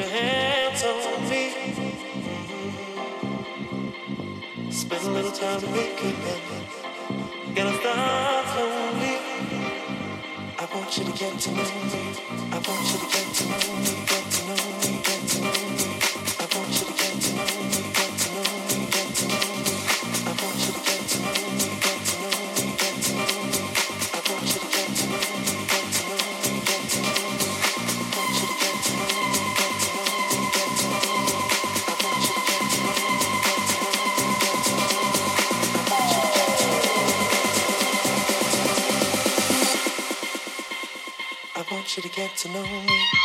your hands on me. Spend a little time making Gonna start lonely. I want you to get to know me. I want you to get to know me. get to know me.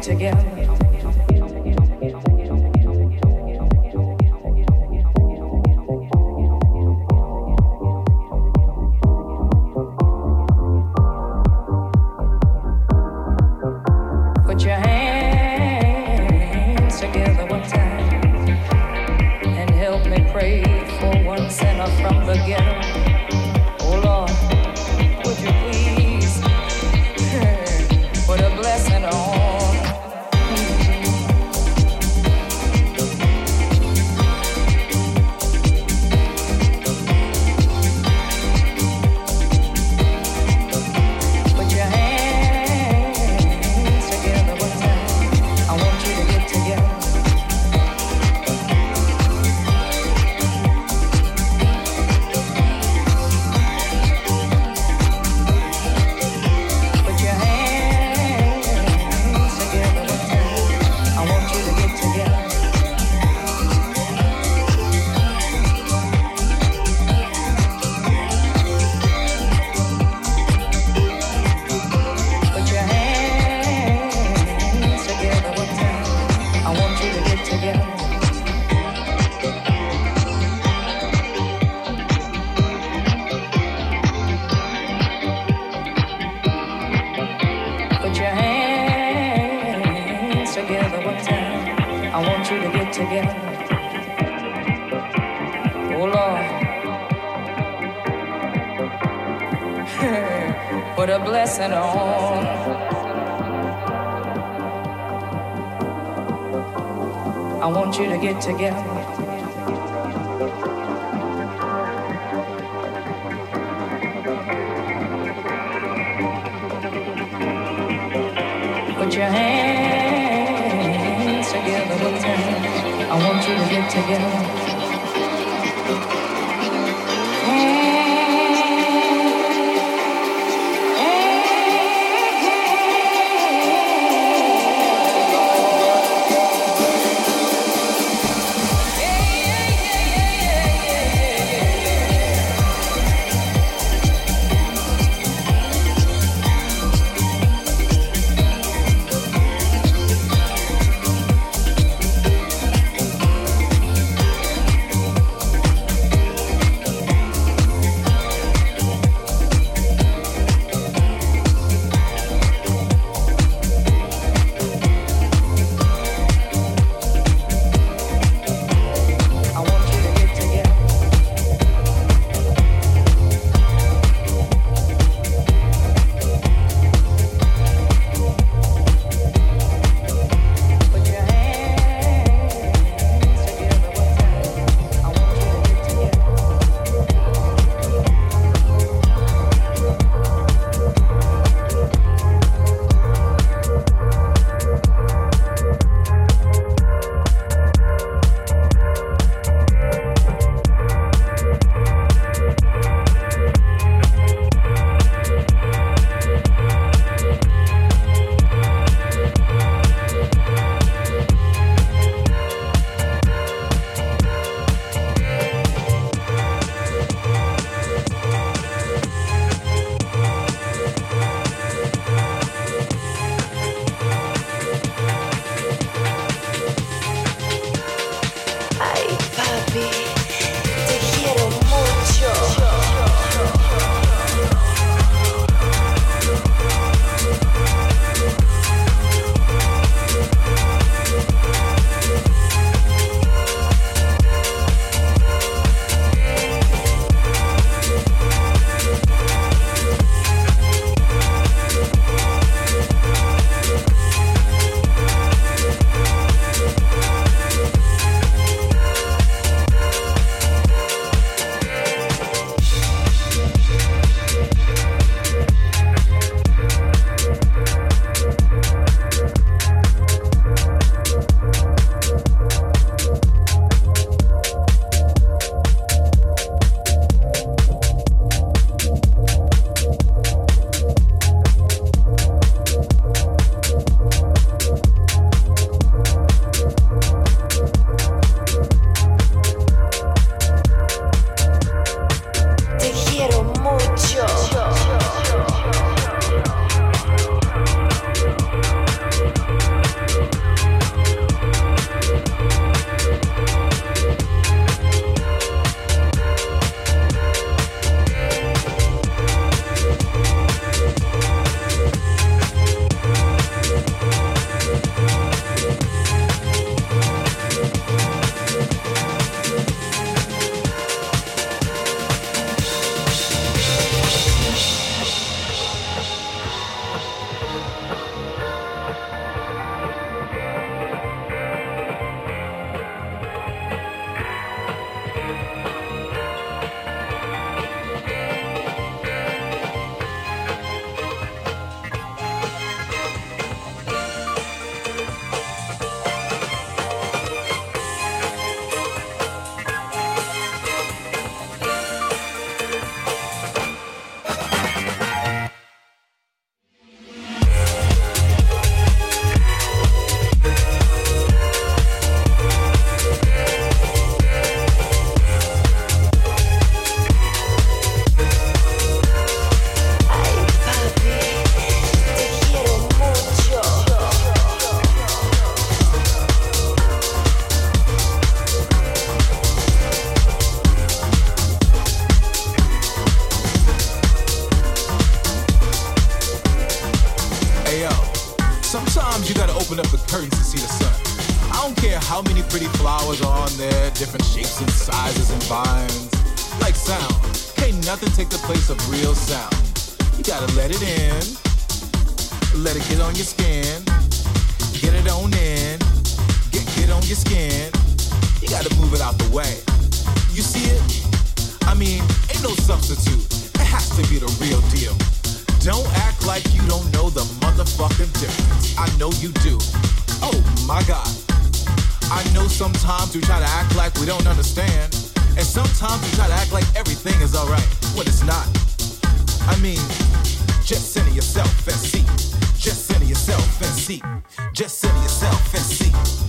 together. Know you do. Oh my god. I know sometimes we try to act like we don't understand. And sometimes we try to act like everything is alright when it's not. I mean, just center yourself and see. Just center yourself and see. Just center yourself and see.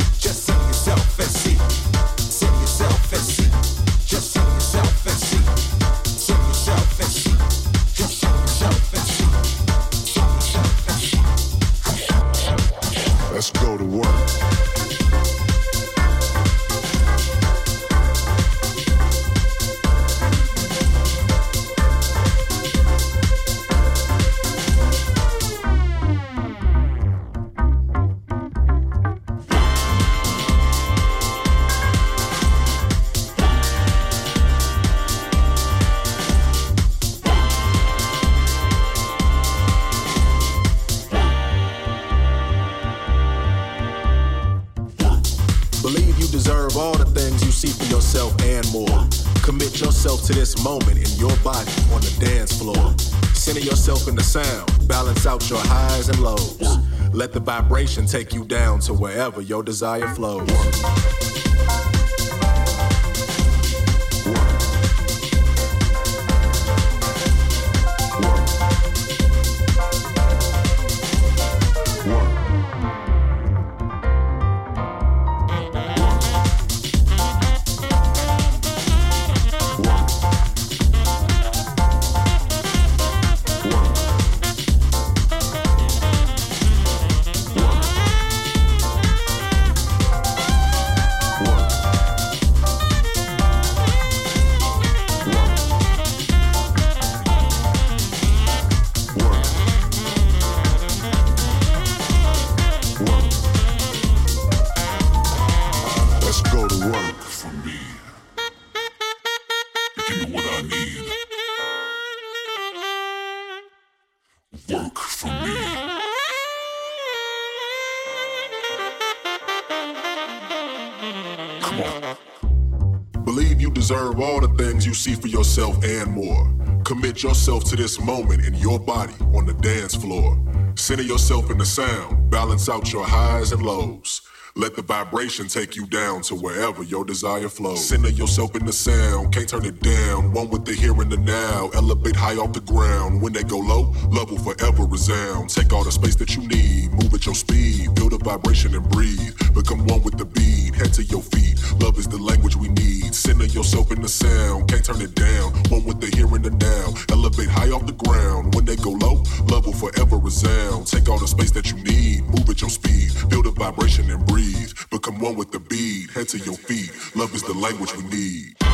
To this moment in your body on the dance floor. Center yourself in the sound, balance out your highs and lows. Let the vibration take you down to wherever your desire flows. Commit yourself to this moment in your body on the dance floor. Center yourself in the sound, balance out your highs and lows. Let the vibration take you down to wherever your desire flows. Center yourself in the sound, can't turn it down. One with the here and the now. Elevate high off the ground. When they go low, love will forever resound. Take all the space that you need, move at your speed. Feel the vibration and breathe. Become one with the beat, head to your feet. Love is the language we need. Center yourself in the sound, can't turn it down. One with the here and the now. Elevate high off the ground. When they go low, love will forever resound. Take all the space that you need, move at your speed. Feel the vibration and breathe. Become one with the beat, head to your feet. Love is the language we need.